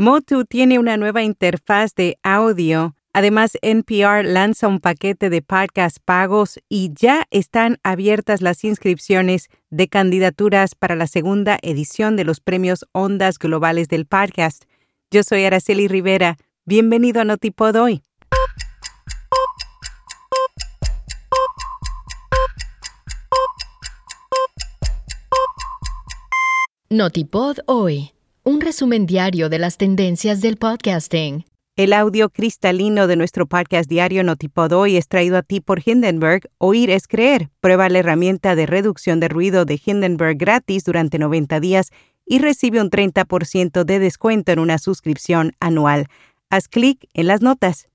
Motu tiene una nueva interfaz de audio. Además, NPR lanza un paquete de podcast pagos y ya están abiertas las inscripciones de candidaturas para la segunda edición de los premios Ondas Globales del Podcast. Yo soy Araceli Rivera. Bienvenido a Notipod hoy. Notipod hoy un resumen diario de las tendencias del podcasting. El audio cristalino de nuestro podcast diario Notipod hoy es traído a ti por Hindenburg. Oír es creer. Prueba la herramienta de reducción de ruido de Hindenburg gratis durante 90 días y recibe un 30% de descuento en una suscripción anual. Haz clic en las notas.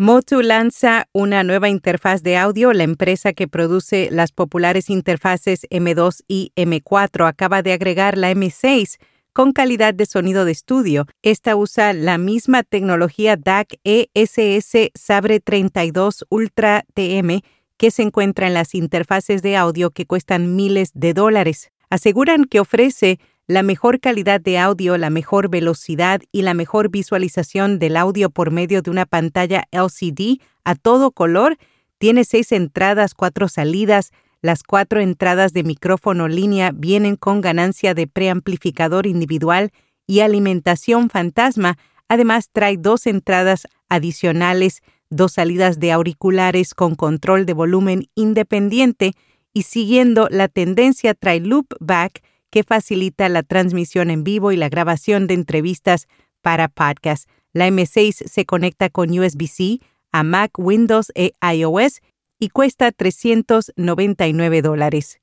Motu lanza una nueva interfaz de audio. La empresa que produce las populares interfaces M2 y M4 acaba de agregar la M6 con calidad de sonido de estudio. Esta usa la misma tecnología DAC ESS Sabre 32 Ultra TM que se encuentra en las interfaces de audio que cuestan miles de dólares. Aseguran que ofrece la mejor calidad de audio, la mejor velocidad y la mejor visualización del audio por medio de una pantalla LCD a todo color. Tiene seis entradas, cuatro salidas. Las cuatro entradas de micrófono línea vienen con ganancia de preamplificador individual y alimentación fantasma. Además, trae dos entradas adicionales, dos salidas de auriculares con control de volumen independiente y siguiendo la tendencia trae loopback que facilita la transmisión en vivo y la grabación de entrevistas para podcast. La M6 se conecta con USB-C a Mac, Windows e iOS y cuesta 399 dólares.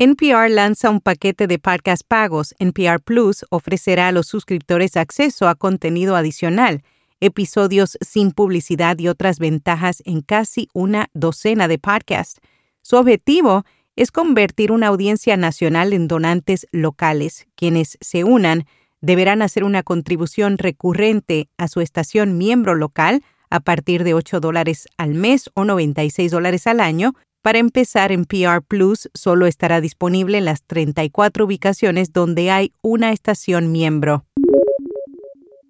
NPR lanza un paquete de podcast pagos. NPR Plus ofrecerá a los suscriptores acceso a contenido adicional, episodios sin publicidad y otras ventajas en casi una docena de podcasts. Su objetivo es convertir una audiencia nacional en donantes locales. Quienes se unan deberán hacer una contribución recurrente a su estación miembro local a partir de 8 dólares al mes o 96 dólares al año. Para empezar, en PR Plus solo estará disponible en las 34 ubicaciones donde hay una estación miembro.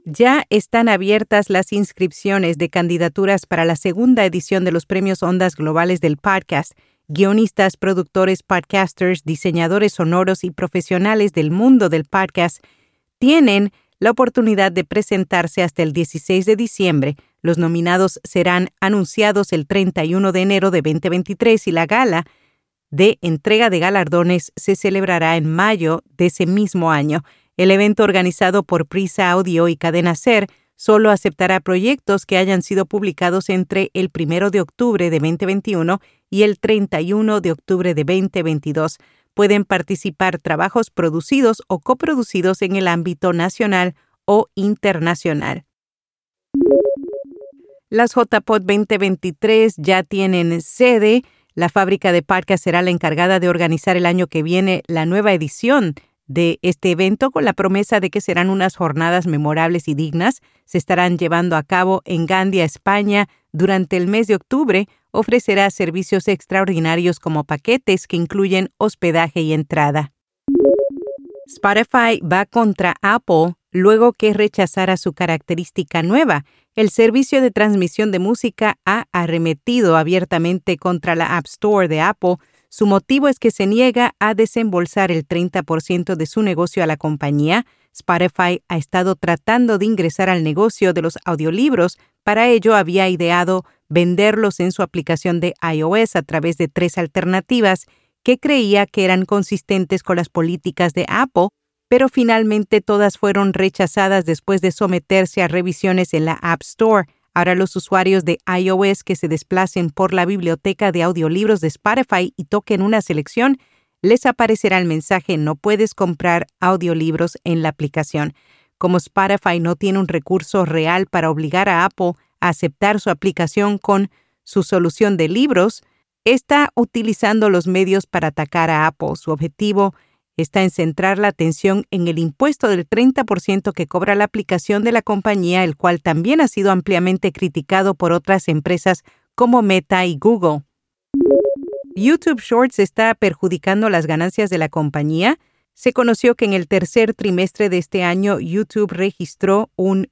Ya están abiertas las inscripciones de candidaturas para la segunda edición de los Premios Ondas Globales del Podcast guionistas, productores, podcasters, diseñadores sonoros y profesionales del mundo del podcast tienen la oportunidad de presentarse hasta el 16 de diciembre. Los nominados serán anunciados el 31 de enero de 2023 y la gala de entrega de galardones se celebrará en mayo de ese mismo año. El evento organizado por Prisa Audio y Cadena Ser solo aceptará proyectos que hayan sido publicados entre el 1 de octubre de 2021 y el 31 de octubre de 2022. Pueden participar trabajos producidos o coproducidos en el ámbito nacional o internacional. Las JPOT 2023 ya tienen sede. La fábrica de Parca será la encargada de organizar el año que viene la nueva edición de este evento con la promesa de que serán unas jornadas memorables y dignas. Se estarán llevando a cabo en Gandia, España, durante el mes de octubre. Ofrecerá servicios extraordinarios como paquetes que incluyen hospedaje y entrada. Spotify va contra Apple luego que rechazara su característica nueva. El servicio de transmisión de música ha arremetido abiertamente contra la App Store de Apple su motivo es que se niega a desembolsar el 30% de su negocio a la compañía. Spotify ha estado tratando de ingresar al negocio de los audiolibros. Para ello había ideado venderlos en su aplicación de iOS a través de tres alternativas que creía que eran consistentes con las políticas de Apple, pero finalmente todas fueron rechazadas después de someterse a revisiones en la App Store. Ahora los usuarios de iOS que se desplacen por la biblioteca de audiolibros de Spotify y toquen una selección, les aparecerá el mensaje no puedes comprar audiolibros en la aplicación. Como Spotify no tiene un recurso real para obligar a Apple aceptar su aplicación con su solución de libros, está utilizando los medios para atacar a Apple. Su objetivo está en centrar la atención en el impuesto del 30% que cobra la aplicación de la compañía, el cual también ha sido ampliamente criticado por otras empresas como Meta y Google. YouTube Shorts está perjudicando las ganancias de la compañía. Se conoció que en el tercer trimestre de este año YouTube registró un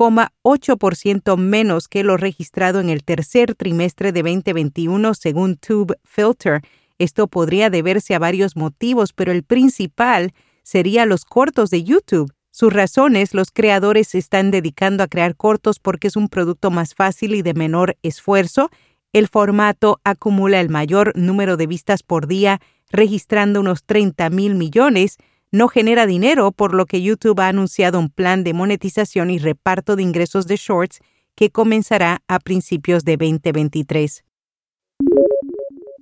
1,8% menos que lo registrado en el tercer trimestre de 2021 según Tube Filter. Esto podría deberse a varios motivos, pero el principal sería los cortos de YouTube. Sus razones, los creadores se están dedicando a crear cortos porque es un producto más fácil y de menor esfuerzo. El formato acumula el mayor número de vistas por día, registrando unos 30 mil millones. No genera dinero, por lo que YouTube ha anunciado un plan de monetización y reparto de ingresos de shorts que comenzará a principios de 2023.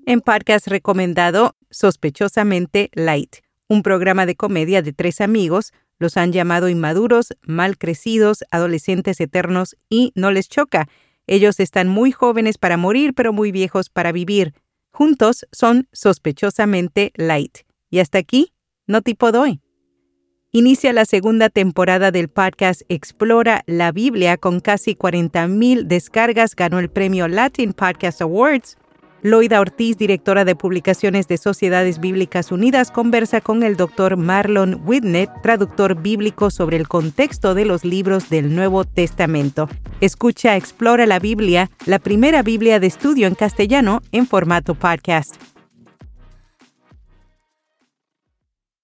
En podcast recomendado, Sospechosamente Light, un programa de comedia de tres amigos los han llamado inmaduros, mal crecidos, adolescentes eternos y no les choca. Ellos están muy jóvenes para morir, pero muy viejos para vivir. Juntos son sospechosamente light. Y hasta aquí, no tipo doy. Inicia la segunda temporada del podcast Explora la Biblia con casi 40.000 descargas. Ganó el premio Latin Podcast Awards. Loida Ortiz, directora de publicaciones de Sociedades Bíblicas Unidas, conversa con el doctor Marlon Whitnett, traductor bíblico sobre el contexto de los libros del Nuevo Testamento. Escucha Explora la Biblia, la primera Biblia de estudio en castellano en formato podcast.